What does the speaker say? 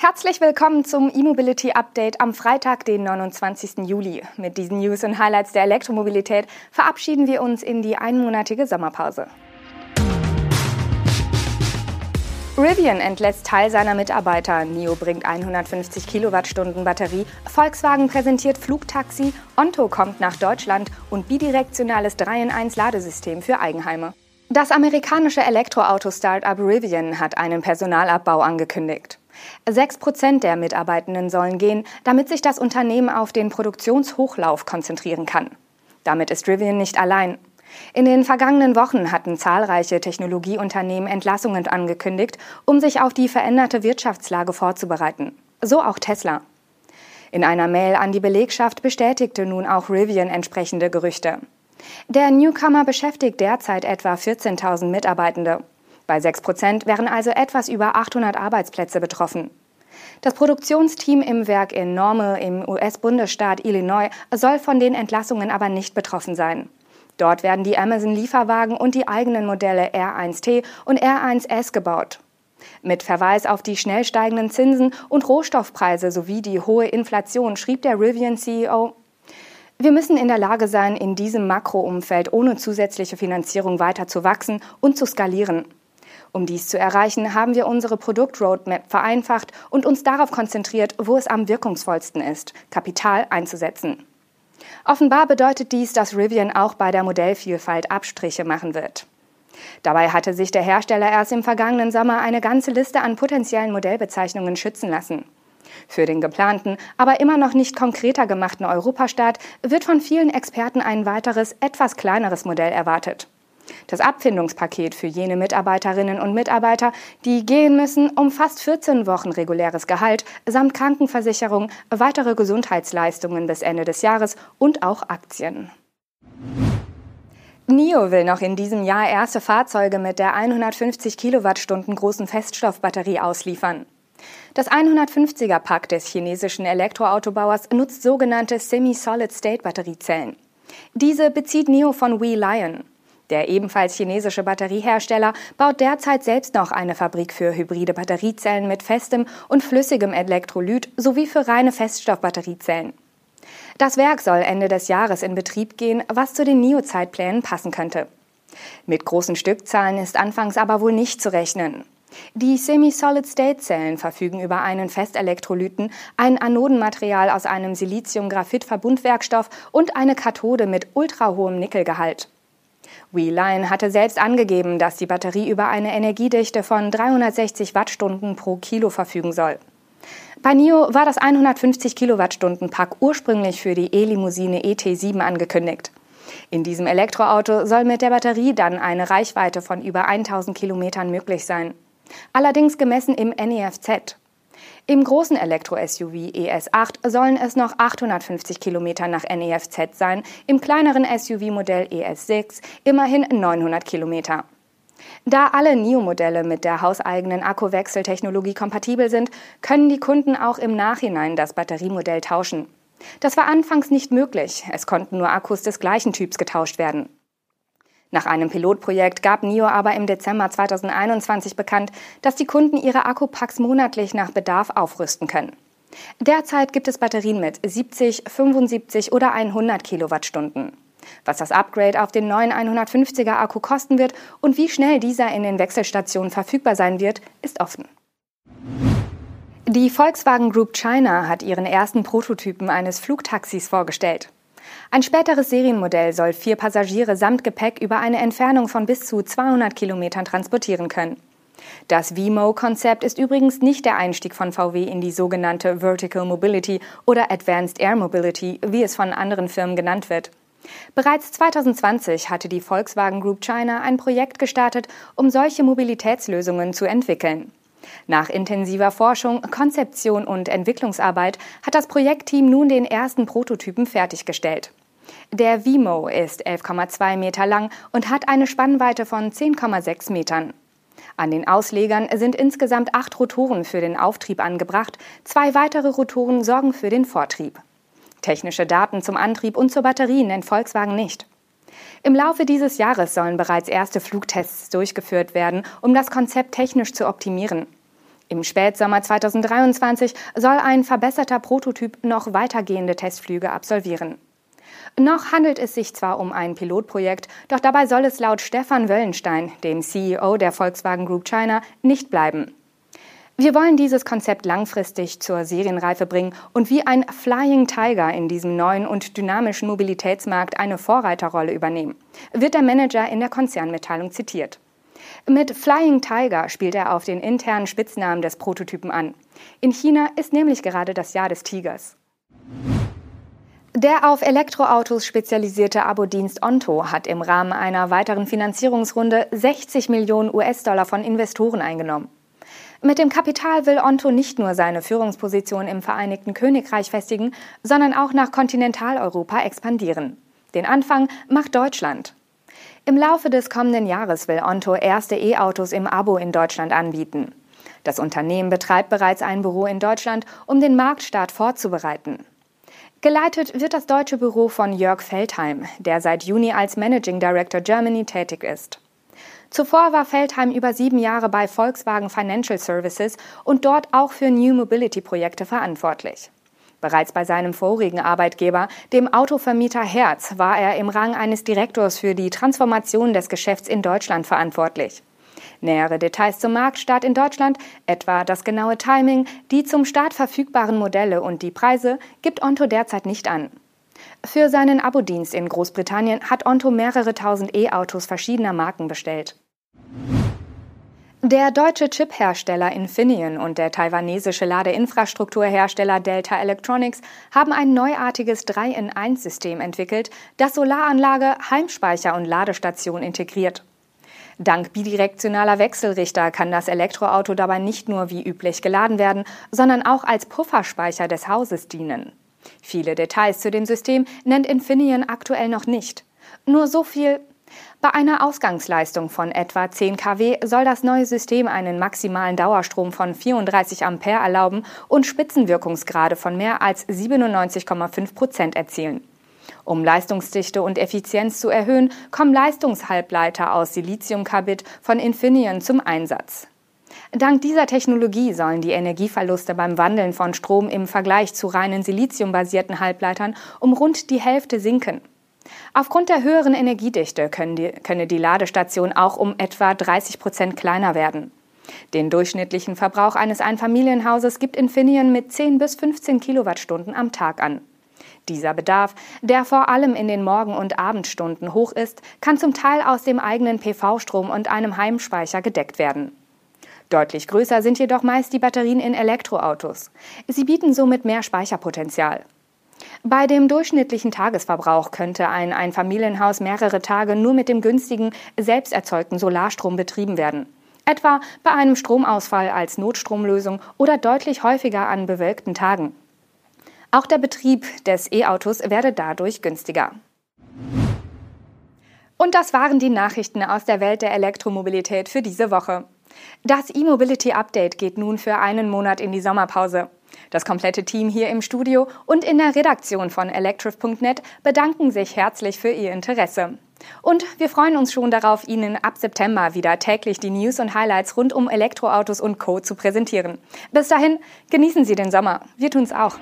Herzlich willkommen zum E-Mobility Update am Freitag, den 29. Juli. Mit diesen News und Highlights der Elektromobilität verabschieden wir uns in die einmonatige Sommerpause. Rivian entlässt Teil seiner Mitarbeiter, NIO bringt 150 Kilowattstunden Batterie, Volkswagen präsentiert Flugtaxi, Onto kommt nach Deutschland und bidirektionales 3-in-1 Ladesystem für Eigenheime. Das amerikanische Elektroauto-Startup Rivian hat einen Personalabbau angekündigt. Sechs Prozent der Mitarbeitenden sollen gehen, damit sich das Unternehmen auf den Produktionshochlauf konzentrieren kann. Damit ist Rivian nicht allein. In den vergangenen Wochen hatten zahlreiche Technologieunternehmen Entlassungen angekündigt, um sich auf die veränderte Wirtschaftslage vorzubereiten. So auch Tesla. In einer Mail an die Belegschaft bestätigte nun auch Rivian entsprechende Gerüchte. Der Newcomer beschäftigt derzeit etwa 14.000 Mitarbeitende. Bei 6 Prozent wären also etwas über 800 Arbeitsplätze betroffen. Das Produktionsteam im Werk in Norme im US-Bundesstaat Illinois soll von den Entlassungen aber nicht betroffen sein. Dort werden die Amazon-Lieferwagen und die eigenen Modelle R1T und R1S gebaut. Mit Verweis auf die schnell steigenden Zinsen und Rohstoffpreise sowie die hohe Inflation schrieb der Rivian-CEO, wir müssen in der Lage sein, in diesem Makroumfeld ohne zusätzliche Finanzierung weiter zu wachsen und zu skalieren. Um dies zu erreichen, haben wir unsere Produktroadmap vereinfacht und uns darauf konzentriert, wo es am wirkungsvollsten ist, Kapital einzusetzen. Offenbar bedeutet dies, dass Rivian auch bei der Modellvielfalt Abstriche machen wird. Dabei hatte sich der Hersteller erst im vergangenen Sommer eine ganze Liste an potenziellen Modellbezeichnungen schützen lassen. Für den geplanten, aber immer noch nicht konkreter gemachten Europastart wird von vielen Experten ein weiteres, etwas kleineres Modell erwartet. Das Abfindungspaket für jene Mitarbeiterinnen und Mitarbeiter, die gehen müssen, umfasst 14 Wochen reguläres Gehalt samt Krankenversicherung, weitere Gesundheitsleistungen bis Ende des Jahres und auch Aktien. NIO will noch in diesem Jahr erste Fahrzeuge mit der 150 Kilowattstunden großen Feststoffbatterie ausliefern. Das 150er Pack des chinesischen Elektroautobauers nutzt sogenannte Semi-Solid-State-Batteriezellen. Diese bezieht NIO von We Lion. Der ebenfalls chinesische Batteriehersteller baut derzeit selbst noch eine Fabrik für hybride Batteriezellen mit festem und flüssigem Elektrolyt sowie für reine Feststoffbatteriezellen. Das Werk soll Ende des Jahres in Betrieb gehen, was zu den NIO-Zeitplänen passen könnte. Mit großen Stückzahlen ist anfangs aber wohl nicht zu rechnen. Die Semi-Solid-State-Zellen verfügen über einen Festelektrolyten, ein Anodenmaterial aus einem Silizium-Graphit-Verbundwerkstoff und eine Kathode mit ultrahohem Nickelgehalt. WeLine hatte selbst angegeben, dass die Batterie über eine Energiedichte von 360 Wattstunden pro Kilo verfügen soll. Bei NIO war das 150 Kilowattstunden Pack ursprünglich für die E-Limousine ET7 angekündigt. In diesem Elektroauto soll mit der Batterie dann eine Reichweite von über 1000 Kilometern möglich sein. Allerdings gemessen im NEFZ. Im großen Elektro-SUV ES8 sollen es noch 850 Kilometer nach NEFZ sein, im kleineren SUV-Modell ES6 immerhin 900 Kilometer. Da alle NIO-Modelle mit der hauseigenen Akkuwechseltechnologie kompatibel sind, können die Kunden auch im Nachhinein das Batteriemodell tauschen. Das war anfangs nicht möglich, es konnten nur Akkus des gleichen Typs getauscht werden. Nach einem Pilotprojekt gab NIO aber im Dezember 2021 bekannt, dass die Kunden ihre Akkupacks monatlich nach Bedarf aufrüsten können. Derzeit gibt es Batterien mit 70, 75 oder 100 Kilowattstunden. Was das Upgrade auf den neuen 150er Akku kosten wird und wie schnell dieser in den Wechselstationen verfügbar sein wird, ist offen. Die Volkswagen Group China hat ihren ersten Prototypen eines Flugtaxis vorgestellt. Ein späteres Serienmodell soll vier Passagiere samt Gepäck über eine Entfernung von bis zu 200 Kilometern transportieren können. Das VMO-Konzept ist übrigens nicht der Einstieg von VW in die sogenannte Vertical Mobility oder Advanced Air Mobility, wie es von anderen Firmen genannt wird. Bereits 2020 hatte die Volkswagen Group China ein Projekt gestartet, um solche Mobilitätslösungen zu entwickeln. Nach intensiver Forschung, Konzeption und Entwicklungsarbeit hat das Projektteam nun den ersten Prototypen fertiggestellt. Der Vimo ist 11,2 Meter lang und hat eine Spannweite von 10,6 Metern. An den Auslegern sind insgesamt acht Rotoren für den Auftrieb angebracht, zwei weitere Rotoren sorgen für den Vortrieb. Technische Daten zum Antrieb und zur Batterie nennt Volkswagen nicht. Im Laufe dieses Jahres sollen bereits erste Flugtests durchgeführt werden, um das Konzept technisch zu optimieren. Im Spätsommer 2023 soll ein verbesserter Prototyp noch weitergehende Testflüge absolvieren. Noch handelt es sich zwar um ein Pilotprojekt, doch dabei soll es laut Stefan Wöllenstein, dem CEO der Volkswagen Group China, nicht bleiben. Wir wollen dieses Konzept langfristig zur Serienreife bringen und wie ein Flying Tiger in diesem neuen und dynamischen Mobilitätsmarkt eine Vorreiterrolle übernehmen, wird der Manager in der Konzernmitteilung zitiert. Mit Flying Tiger spielt er auf den internen Spitznamen des Prototypen an. In China ist nämlich gerade das Jahr des Tigers. Der auf Elektroautos spezialisierte Abo-Dienst Onto hat im Rahmen einer weiteren Finanzierungsrunde 60 Millionen US-Dollar von Investoren eingenommen. Mit dem Kapital will Onto nicht nur seine Führungsposition im Vereinigten Königreich festigen, sondern auch nach Kontinentaleuropa expandieren. Den Anfang macht Deutschland. Im Laufe des kommenden Jahres will Onto erste E-Autos im Abo in Deutschland anbieten. Das Unternehmen betreibt bereits ein Büro in Deutschland, um den Marktstart vorzubereiten. Geleitet wird das deutsche Büro von Jörg Feldheim, der seit Juni als Managing Director Germany tätig ist. Zuvor war Feldheim über sieben Jahre bei Volkswagen Financial Services und dort auch für New Mobility Projekte verantwortlich. Bereits bei seinem vorigen Arbeitgeber, dem Autovermieter Herz, war er im Rang eines Direktors für die Transformation des Geschäfts in Deutschland verantwortlich. Nähere Details zum Marktstart in Deutschland, etwa das genaue Timing, die zum Start verfügbaren Modelle und die Preise, gibt Onto derzeit nicht an. Für seinen Abo-Dienst in Großbritannien hat Onto mehrere tausend E-Autos verschiedener Marken bestellt. Der deutsche Chip-Hersteller Infineon und der taiwanesische Ladeinfrastrukturhersteller Delta Electronics haben ein neuartiges 3-in-1-System entwickelt, das Solaranlage, Heimspeicher und Ladestation integriert. Dank bidirektionaler Wechselrichter kann das Elektroauto dabei nicht nur wie üblich geladen werden, sondern auch als Pufferspeicher des Hauses dienen. Viele Details zu dem System nennt Infineon aktuell noch nicht. Nur so viel. Bei einer Ausgangsleistung von etwa 10 kW soll das neue System einen maximalen Dauerstrom von 34 Ampere erlauben und Spitzenwirkungsgrade von mehr als 97,5 Prozent erzielen. Um Leistungsdichte und Effizienz zu erhöhen, kommen Leistungshalbleiter aus Siliziumkarbid von Infineon zum Einsatz. Dank dieser Technologie sollen die Energieverluste beim Wandeln von Strom im Vergleich zu reinen siliziumbasierten Halbleitern um rund die Hälfte sinken. Aufgrund der höheren Energiedichte die, könne die Ladestation auch um etwa 30 Prozent kleiner werden. Den durchschnittlichen Verbrauch eines Einfamilienhauses gibt Infineon mit 10 bis 15 Kilowattstunden am Tag an. Dieser Bedarf, der vor allem in den Morgen- und Abendstunden hoch ist, kann zum Teil aus dem eigenen PV-Strom und einem Heimspeicher gedeckt werden. Deutlich größer sind jedoch meist die Batterien in Elektroautos. Sie bieten somit mehr Speicherpotenzial. Bei dem durchschnittlichen Tagesverbrauch könnte ein Einfamilienhaus mehrere Tage nur mit dem günstigen, selbst erzeugten Solarstrom betrieben werden. Etwa bei einem Stromausfall als Notstromlösung oder deutlich häufiger an bewölkten Tagen. Auch der Betrieb des E-Autos werde dadurch günstiger. Und das waren die Nachrichten aus der Welt der Elektromobilität für diese Woche. Das E-Mobility Update geht nun für einen Monat in die Sommerpause. Das komplette Team hier im Studio und in der Redaktion von electrif.net bedanken sich herzlich für Ihr Interesse. Und wir freuen uns schon darauf, Ihnen ab September wieder täglich die News und Highlights rund um Elektroautos und Co. zu präsentieren. Bis dahin, genießen Sie den Sommer. Wir tun's auch.